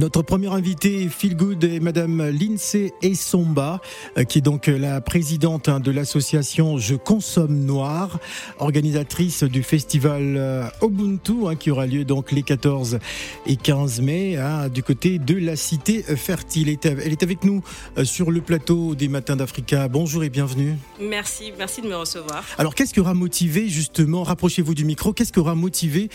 Notre premier invité, Feel Good, est Madame Lindsay Essomba, euh, qui est donc la présidente hein, de l'association Je Consomme Noir, organisatrice du festival euh, Ubuntu, hein, qui aura lieu donc les 14 et 15 mai, hein, du côté de la cité fertile. Elle est avec nous euh, sur le plateau des Matins d'Africa. Bonjour et bienvenue. Merci, merci de me recevoir. Alors, qu'est-ce qui aura motivé, justement, rapprochez-vous du micro, qu'est-ce qui aura motivé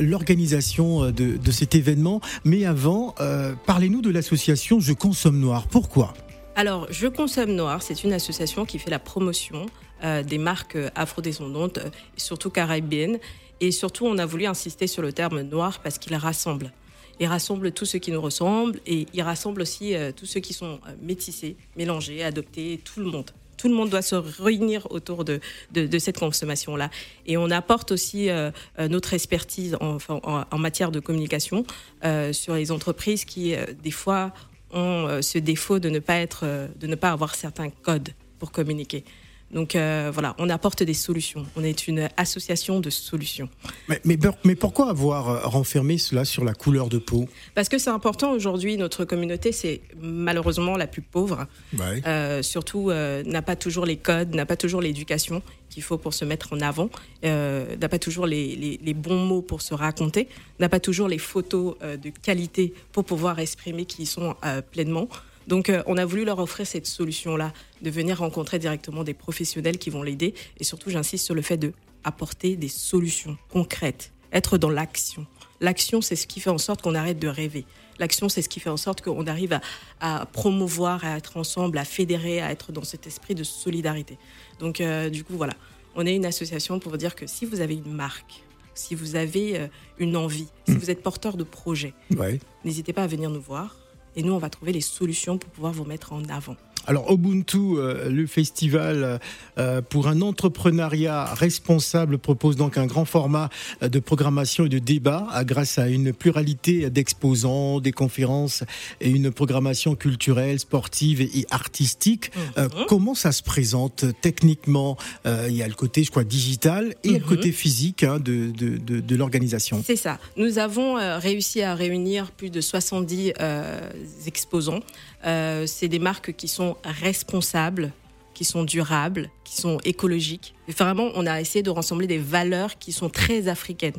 l'organisation de, de cet événement? Mais avant, euh, parlez-nous de l'association Je consomme noir. Pourquoi? Alors, Je consomme noir, c'est une association qui fait la promotion euh, des marques afrodescendantes, euh, surtout caribéennes. Et surtout, on a voulu insister sur le terme noir parce qu'il rassemble. Il rassemble tous ceux qui nous ressemblent et il rassemble aussi tous ceux qui sont métissés, mélangés, adoptés, tout le monde tout le monde doit se réunir autour de, de, cette consommation-là. Et on apporte aussi euh, euh, notre expertise en, en, matière de communication euh, sur les entreprises qui, des fois, ont ce défaut ne pas, être, de ne pas avoir certains codes pour communiquer. Donc euh, voilà, on apporte des solutions. On est une association de solutions. Mais, mais, pourquoi avoir euh, renfermé cela sur la couleur de peau? Parce que c'est important aujourd'hui. Notre communauté, c'est malheureusement la plus pauvre. Euh, surtout, n'a pas toujours les codes, n'a pas toujours l'éducation qu'il faut pour se mettre en avant, n'a pas toujours les, les, bons mots pour se raconter, n'a pas toujours les photos de qualité pour pouvoir exprimer qui sont pleinement. Donc euh, on a voulu leur offrir cette solution-là, de venir rencontrer directement des professionnels qui vont l'aider. Et surtout, j'insiste sur le fait de apporter des solutions concrètes, être dans l'action. L'action, c'est ce qui fait en sorte qu'on arrête de rêver. L'action, c'est ce qui fait en sorte qu'on arrive à, promouvoir, à être ensemble, à fédérer, à être dans cet esprit de solidarité. Donc, euh, du coup, voilà. On est une association pour vous dire que si vous avez une marque, si vous avez euh, une envie, si mmh. vous êtes porteur de projet, n'hésitez pas à venir nous voir. Et nous, on va trouver les solutions pour pouvoir vous mettre en avant. Alors Ubuntu, euh, le festival euh, pour un entrepreneuriat responsable propose donc un grand format euh, de programmation et de débat grâce à une pluralité d'exposants, des conférences et une programmation culturelle, sportive et artistique. Mhm. comment ça se présente techniquement? Il y a le côté, je crois, digital et le mhm. côté physique hein, de, de, de, l'organisation. C'est ça. Nous avons réussi à réunir plus de 70 exposants. C'est des marques qui sont responsables, qui sont durables, qui sont écologiques. vraiment, on a essayé de rassembler des valeurs qui sont très africaines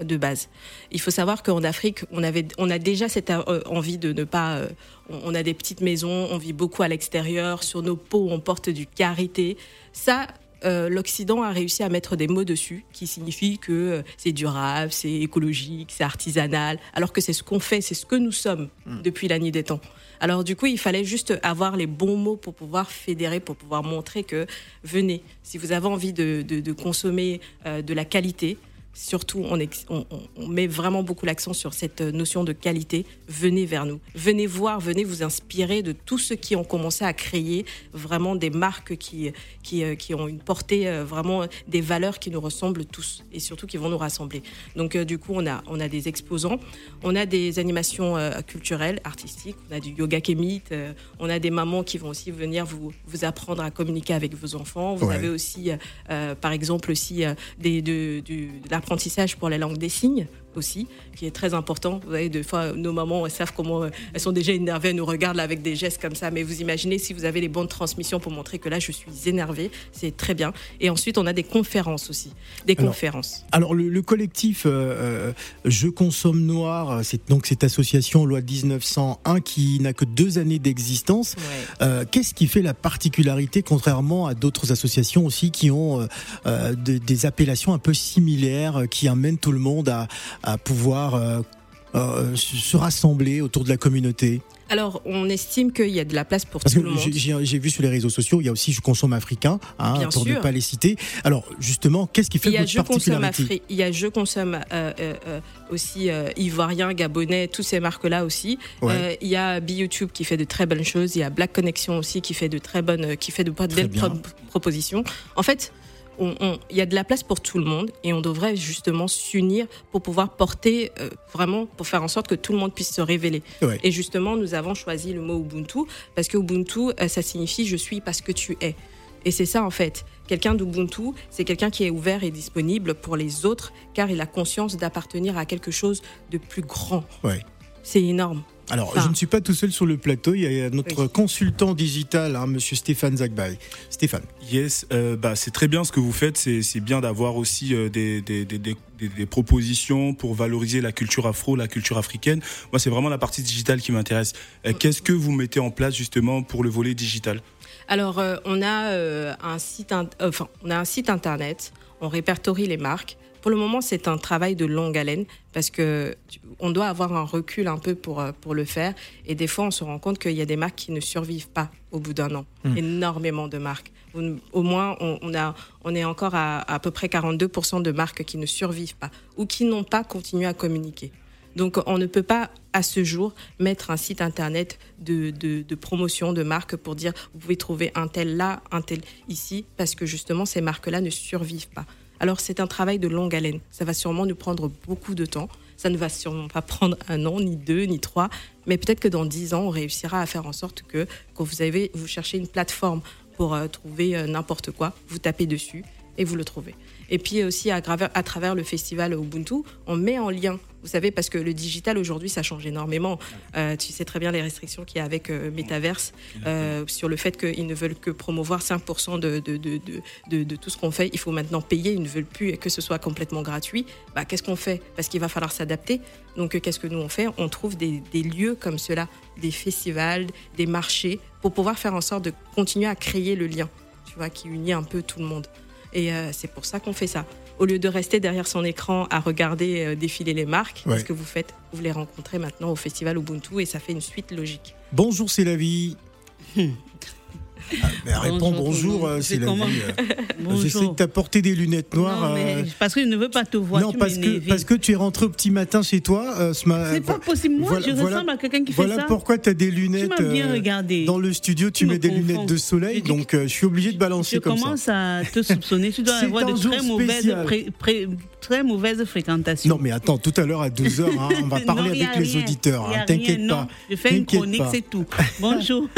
de base. Il faut savoir qu'en Afrique, on, avait, on a déjà cette euh, envie de ne pas... Euh, on a des petites maisons, on vit beaucoup à l'extérieur, sur nos peaux, on porte du carité. Ça, euh, l'Occident a réussi à mettre des mots dessus qui signifient que c'est durable, c'est écologique, c'est artisanal, alors que c'est ce qu'on fait, c'est ce que nous sommes hmm. depuis la nuit des temps. Alors du coup, il fallait juste avoir les bons mots pour pouvoir fédérer, pour pouvoir montrer que venez, si vous avez envie de, consommer euh, de la qualité, surtout, on, met vraiment beaucoup l'accent sur cette notion de qualité. Venez vers nous. Venez voir, venez vous inspirer de tous ceux qui ont commencé à créer vraiment des marques qui, qui, euh, ont une portée, euh, vraiment des valeurs qui nous ressemblent tous et surtout qui vont nous rassembler. Donc, euh, du coup, on a, on a des exposants, on a des animations culturelles, artistiques, on a du yoga kémite, on a des mamans qui vont aussi venir vous, vous apprendre à communiquer avec vos enfants. Vous avez aussi, par exemple, aussi des, de, de la apprentissage pour la langue des signes aussi, qui est très important. Vous voyez, des fois, nos mamans, elles savent comment, euh, elles sont déjà énervées, elles nous regardent avec des gestes comme ça. Mais vous imaginez si vous avez les bonnes transmissions pour montrer que là, je suis énervée, c'est très bien. Et ensuite, on a des conférences aussi, des conférences. Alors, le, collectif euh, euh, Je consomme noir, c'est donc cette association loi 1901 qui n'a que deux années d'existence. Qu'est-ce qui fait la particularité, contrairement à d'autres associations aussi qui ont des appellations un peu similaires, qui amènent tout le monde à, à pouvoir euh, euh, se rassembler autour de la communauté alors, on estime qu'il y a de la place pour tout le monde. J'ai vu sur les réseaux sociaux, il y a aussi Je consomme africain, hein, pour ne pas les citer. Alors, justement, qu'est-ce qui fait votre je particularité? Il y a Je consomme euh, aussi ivoirien, gabonais, toutes ces marques-là aussi. il y a B-YouTube qui fait de très bonnes choses. Il y a Black Connection aussi qui fait de très bonnes, qui fait de belles propositions. En fait, il y a de la place pour tout le monde et on devrait justement s'unir pour pouvoir porter euh, vraiment, pour faire en sorte que tout le monde puisse se révéler. Et justement, nous avons choisi le mot Ubuntu parce que Ubuntu, euh, ça signifie je suis parce que tu es. Et c'est ça en fait. Quelqu'un d'Ubuntu, c'est quelqu'un qui est ouvert et disponible pour les autres car il a conscience d'appartenir à quelque chose de plus grand. Ouais. C'est énorme. Alors, Enfin, je ne suis pas tout seul sur le plateau. Il y a notre Oui. consultant digital, hein, Monsieur Stéphane Zagbay. Stéphane. Yes, euh, bah, c'est très bien ce que vous faites. C'est bien d'avoir aussi euh, des, des, des, des, des- des propositions pour valoriser la culture afro, la culture africaine. Moi, c'est vraiment la partie digitale qui m'intéresse. Euh, Qu'est-ce que vous mettez en place justement pour le volet digital? Alors, euh, on, a, euh, un site in- enfin, on a un site internet, on répertorie les marques. Pour le moment, c'est un travail de longue haleine parce que on doit avoir un recul un peu pour, euh, pour le faire. Et des fois, on se rend compte qu'il y a des marques qui ne survivent pas au bout d'un an. Énormément de marques. Au moins, on, on a, on est encore à à peu près 42% de marques qui ne survivent pas ou qui n'ont pas continué à communiquer. Donc, on ne peut pas, à ce jour, mettre un site internet de, de, de promotion de marques pour dire vous pouvez trouver un tel là, un tel ici, parce que justement, ces marques-là ne survivent pas. Alors, c'est un travail de longue haleine. Ça va sûrement nous prendre beaucoup de temps. Ça ne va sûrement pas prendre un an, ni deux, ni trois. Mais peut-être que dans dix ans, on réussira à faire en sorte que, quand vous, avez, vous cherchez une plateforme pour euh, trouver euh, n'importe quoi, vous tapez dessus et vous le trouvez. Et puis aussi à, travers- à travers le festival Ubuntu, on met en lien, vous savez, parce que le digital aujourd'hui, ça change énormément. Euh, tu sais très bien les restrictions qu'il y a avec euh, Metaverse euh, sur le fait qu'ils ne veulent que promouvoir 5% de, de, de, tout ce qu'on fait. Il faut maintenant payer, ils ne veulent plus que ce soit complètement gratuit. Bah, qu'est-ce qu'on fait? Parce qu'il va falloir s'adapter. Donc qu'est-ce que nous on fait? On trouve des, des lieux comme cela, des festivals, des marchés, pour pouvoir faire en sorte de continuer à créer le lien, tu vois, qui unit un peu tout le monde. Et euh, c'est pour ça qu'on fait ça. Au lieu de rester derrière son écran à regarder euh, défiler les marques, Ouais. qu'est-ce que vous faites Vous les rencontrez maintenant au festival Ubuntu et ça fait une suite logique. Bonjour, c'est la vie. Ah, mais réponds Bonjour, bonjour, euh, c'est la comment vie. J'essaie Bonjour. de t'apporter des lunettes noires. Non, mais euh, parce que je ne veux pas te voir. non, tu parce que, parce que tu es rentré au petit matin chez toi. euh, ce ma- C'est pas possible. Moi, voilà- je voilà- ressemble à quelqu'un qui Voilà fait ça. pourquoi tu as des tu lunettes. m'as bien euh, regardé. Dans le studio, tu Tu me mets des lunettes de soleil, Je donc euh, je suis obligé de balancer je comme ça. commence à te soupçonner. Tu dois avoir de très mauvaises, spécial. pré- pré- très mauvaises fréquentations. Non, mais attends, tout à l'heure à 12h, on va parler Non, avec les auditeurs. Hein, T'inquiète pas. non. Je fais une chronique, c'est tout. Bonjour.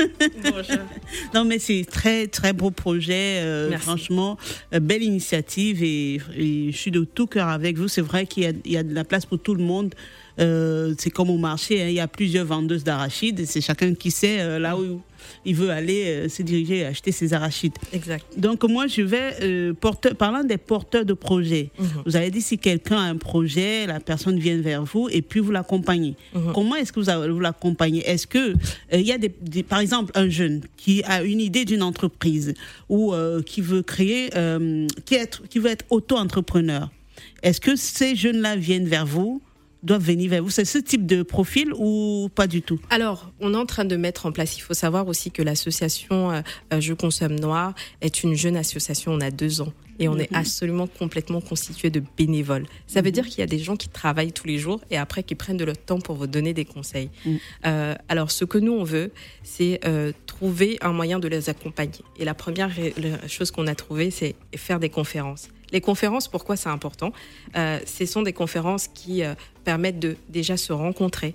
Non, mais c'est très, très beau projet. euh, franchement, euh, belle initiative et, et je suis de tout cœur avec vous. C'est vrai qu'il y a de la place pour tout le monde. Euh, c'est comme au marché, hein, il y a plusieurs vendeuses d'arachides. C'est chacun qui sait euh, là où il veut aller euh, se diriger et acheter ses arachides. Exact. Donc moi, je vais, porteur, parlant des porteurs de projets, Mhm. vous avez dit si quelqu'un a un projet, la personne vient vers vous et puis vous l'accompagnez. Mhm. Comment est-ce que vous, vous l'accompagnez Est-ce que il y a des, des- par exemple un jeune qui a une idée d'une entreprise ou qui veut créer, qui, est, qui veut être auto-entrepreneur Est-ce que ces jeunes-là viennent vers vous doivent venir vers vous C'est ce type de profil ou pas du tout? Alors, on est en train de mettre en place, il faut savoir aussi que l'association euh, euh, Je consomme noir est une jeune association, on a deux ans. Et on est absolument complètement constitué de bénévoles. Ça veut dire qu'il y a des gens qui travaillent tous les jours et après qui prennent de leur temps pour vous donner des conseils. Mhm. Euh, alors, ce que nous, on veut, c'est euh, trouver un moyen de les accompagner. Et la première chose qu'on a trouvée, c'est faire des conférences. Les conférences, pourquoi c'est important Euh, Ce sont des conférences qui euh, permettent de déjà se rencontrer.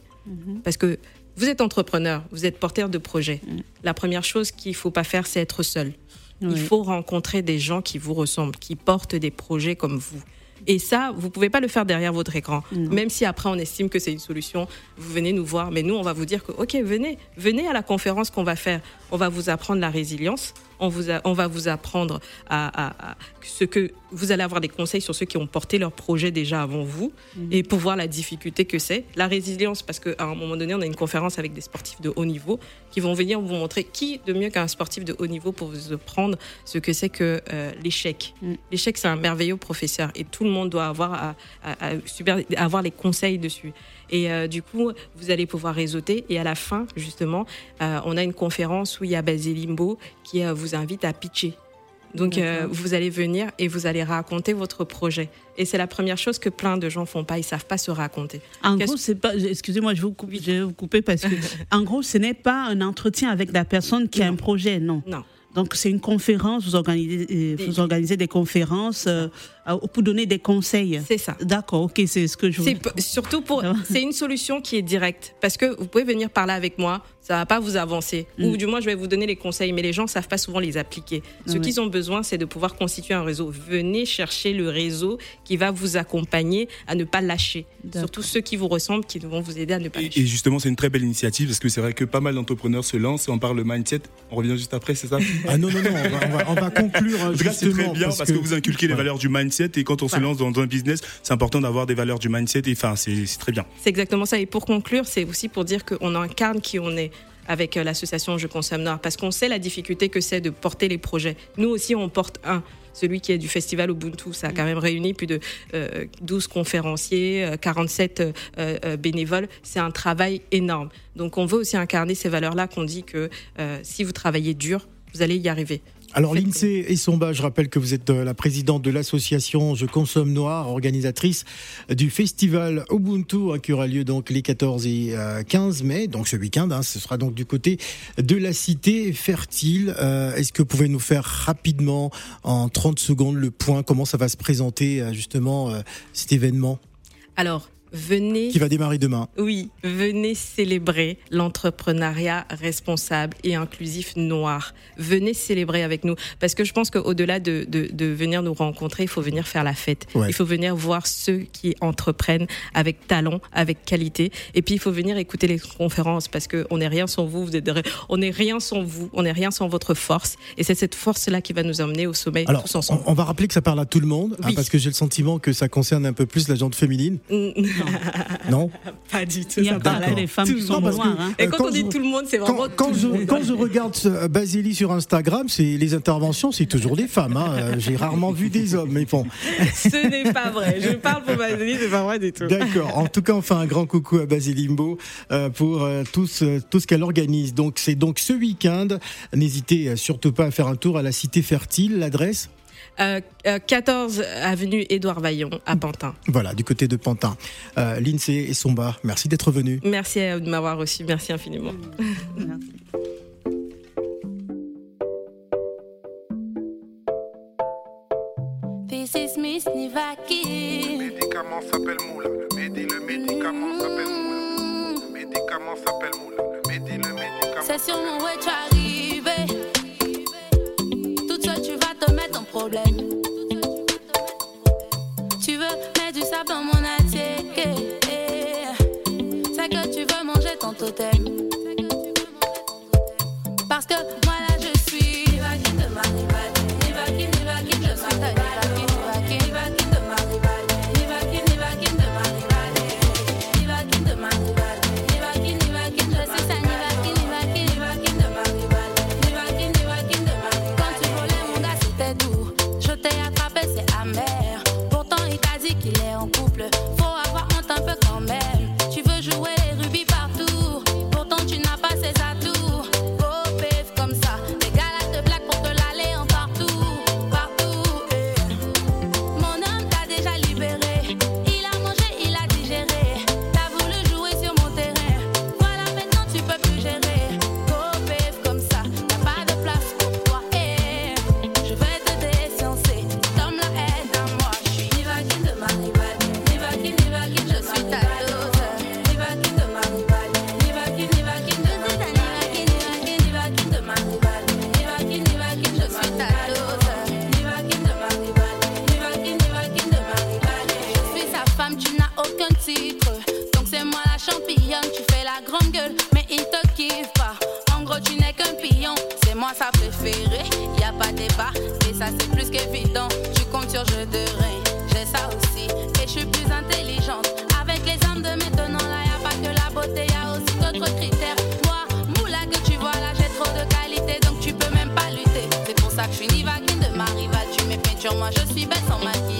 Parce que vous êtes entrepreneur, vous êtes porteur de projet. La première chose qu'il ne faut pas faire, c'est être seul. Oui. Il faut rencontrer des gens qui vous ressemblent, qui portent des projets comme vous. Et ça, vous pouvez pas le faire derrière votre écran. Même si après on estime que c'est une solution, vous venez nous voir. Mais nous, on va vous dire que, OK, venez, venez à la conférence qu'on va faire. On va vous apprendre la résilience. On, vous a- on va vous apprendre à, à- à ce que vous allez avoir des conseils sur ceux qui ont porté leur projet déjà avant vous et pour voir la difficulté que c'est. La résilience, parce qu'à un moment donné, on a une conférence avec des sportifs de haut niveau qui vont venir vous montrer qui de mieux qu'un sportif de haut niveau pour vous apprendre ce que c'est que euh, l'échec. Mm. L'échec, c'est un merveilleux professeur et tout le monde doit avoir, à- à- à super- avoir les conseils dessus. Et euh, du coup, vous allez pouvoir réseauter. Et à la fin, justement, euh, on a une conférence où il y a Basile Limbo qui euh, vous invite à pitcher. Donc, vous allez venir et vous allez raconter votre projet. Et c'est la première chose que plein de gens font pas. Ils savent pas se raconter. En gros, c'est pas. Excusez-moi, je vais vous couper, je vais vous couper parce que, en gros, ce n'est pas un entretien avec la personne qui a un projet, non. Non. Donc c'est une conférence. Vous organisez, euh, Des- vous organisez des conférences euh, pour donner des conseils. C'est ça. D'accord, ok, c'est ce que je voulais. p- surtout pour. C'est une solution qui est directe parce que vous pouvez venir parler avec moi, ça va pas vous avancer. Mm. Ou du moins, je vais vous donner les conseils, mais les gens savent pas souvent les appliquer. Ce qu'ils ont besoin, c'est de pouvoir constituer un réseau. Venez chercher le réseau qui va vous accompagner à ne pas lâcher. Surtout ceux qui vous ressemblent, qui vont vous aider à ne pas lâcher. Et, et justement, c'est une très belle initiative parce que c'est vrai que pas mal d'entrepreneurs se lancent et on parle de mindset. On revient juste après, c'est ça? Ah non, non, non, on va, on va- on va conclure En tout cas, c'est très bien parce, que, vous inculquez les Ouais. valeurs du mindset et quand on se lance dans un business, c'est important d'avoir des valeurs du mindset et enfin, c'est c'est très bien. C'est exactement ça. Et pour conclure, c'est aussi pour dire qu'on incarne qui on est avec euh, l'association Je Consomme Noir, parce qu'on sait la difficulté que c'est de porter les projets. Nous aussi, on porte un. Celui qui est du festival Ubuntu, ça a quand même réuni plus de euh, 12 conférenciers, euh, 47 euh, euh, bénévoles. C'est un travail énorme. Donc on veut aussi incarner ces valeurs-là qu'on dit que euh, si vous travaillez dur, vous allez y arriver. Alors l'INSEE et Somba, je rappelle que vous êtes euh, la présidente de l'association Je consomme noir, organisatrice du festival Ubuntu hein, qui aura lieu donc les 14 et euh, 15 mai, donc ce week-end. hein, ce sera donc du côté de la cité fertile. Euh, Est-ce que vous pouvez nous faire rapidement, en 30 secondes, le point? Comment ça va se présenter euh, justement euh, cet événement? Alors, venez. qui va démarrer demain Oui, venez célébrer l'entrepreneuriat responsable et inclusif noir. Venez célébrer avec nous. Parce que je pense qu'au-delà de, de, de venir nous rencontrer, il faut venir faire la fête. Ouais. Il faut venir voir ceux qui entreprennent avec talent, avec qualité. Et puis, il faut venir écouter les conférences parce qu'on n'est rien sans vous. vous êtes, on n'est rien sans vous. On n'est rien sans votre force. Et c'est cette force-là qui va nous emmener au sommet Alors, tous ensemble. on, on va rappeler que ça parle à tout le monde, hein, parce que j'ai le sentiment que ça concerne un peu plus la gente féminine, non Pas du tout. Il y a pas des femmes tout qui le sont Non, parce que- noires. hein. Et Euh, quand, quand on dit je- tout le monde, c'est vraiment Quand, je, quand je regarde euh, Basili sur Instagram, c'est les interventions, c'est toujours des femmes. hein. Euh, J'ai rarement vu des hommes, mais bon. Ce n'est pas vrai. Je parle pour Valérie, c'est pas vrai du tout. D'accord. En tout cas, on fait un grand coucou à Basilimbo euh, pour euh, tout ce, tout ce qu'elle organise. Donc, c'est donc ce week-end. N'hésitez surtout pas à faire un tour à la Cité Fertile. L'adresse, Euh, euh, 14 avenue Édouard Vaillon à Pantin. voilà, du côté de Pantin. Euh, L'INSEE et Somba, merci d'être venus. Merci de m'avoir reçu. Merci infiniment. Merci. This is Miss Nivaki. médicament s'appelle Moula. Le médi, le médicament s'appelle Moula. Le médicament s'appelle Moula. Le médi, le médicament. C'est sur mon way, tu arrivé. Problème. Tu veux mettre du sable dans mon assiette. C'est que tu veux manger ton totem. En gros, tu n'es qu'un pion, c'est moi sa préférée. Y a pas débat, et ça c'est plus qu'évident. Tu comptes sur jeu de j'ai ça aussi. Et je suis plus intelligente. Avec les armes de maintenant, là y a pas que la beauté, y a aussi d'autres critères. Moi, moula que tu vois là, j'ai trop de qualité, donc tu peux même pas lutter. C'est pour ça que je suis Nivaki de ma rivale. Tu peinture, moi je suis belle sans maquillage.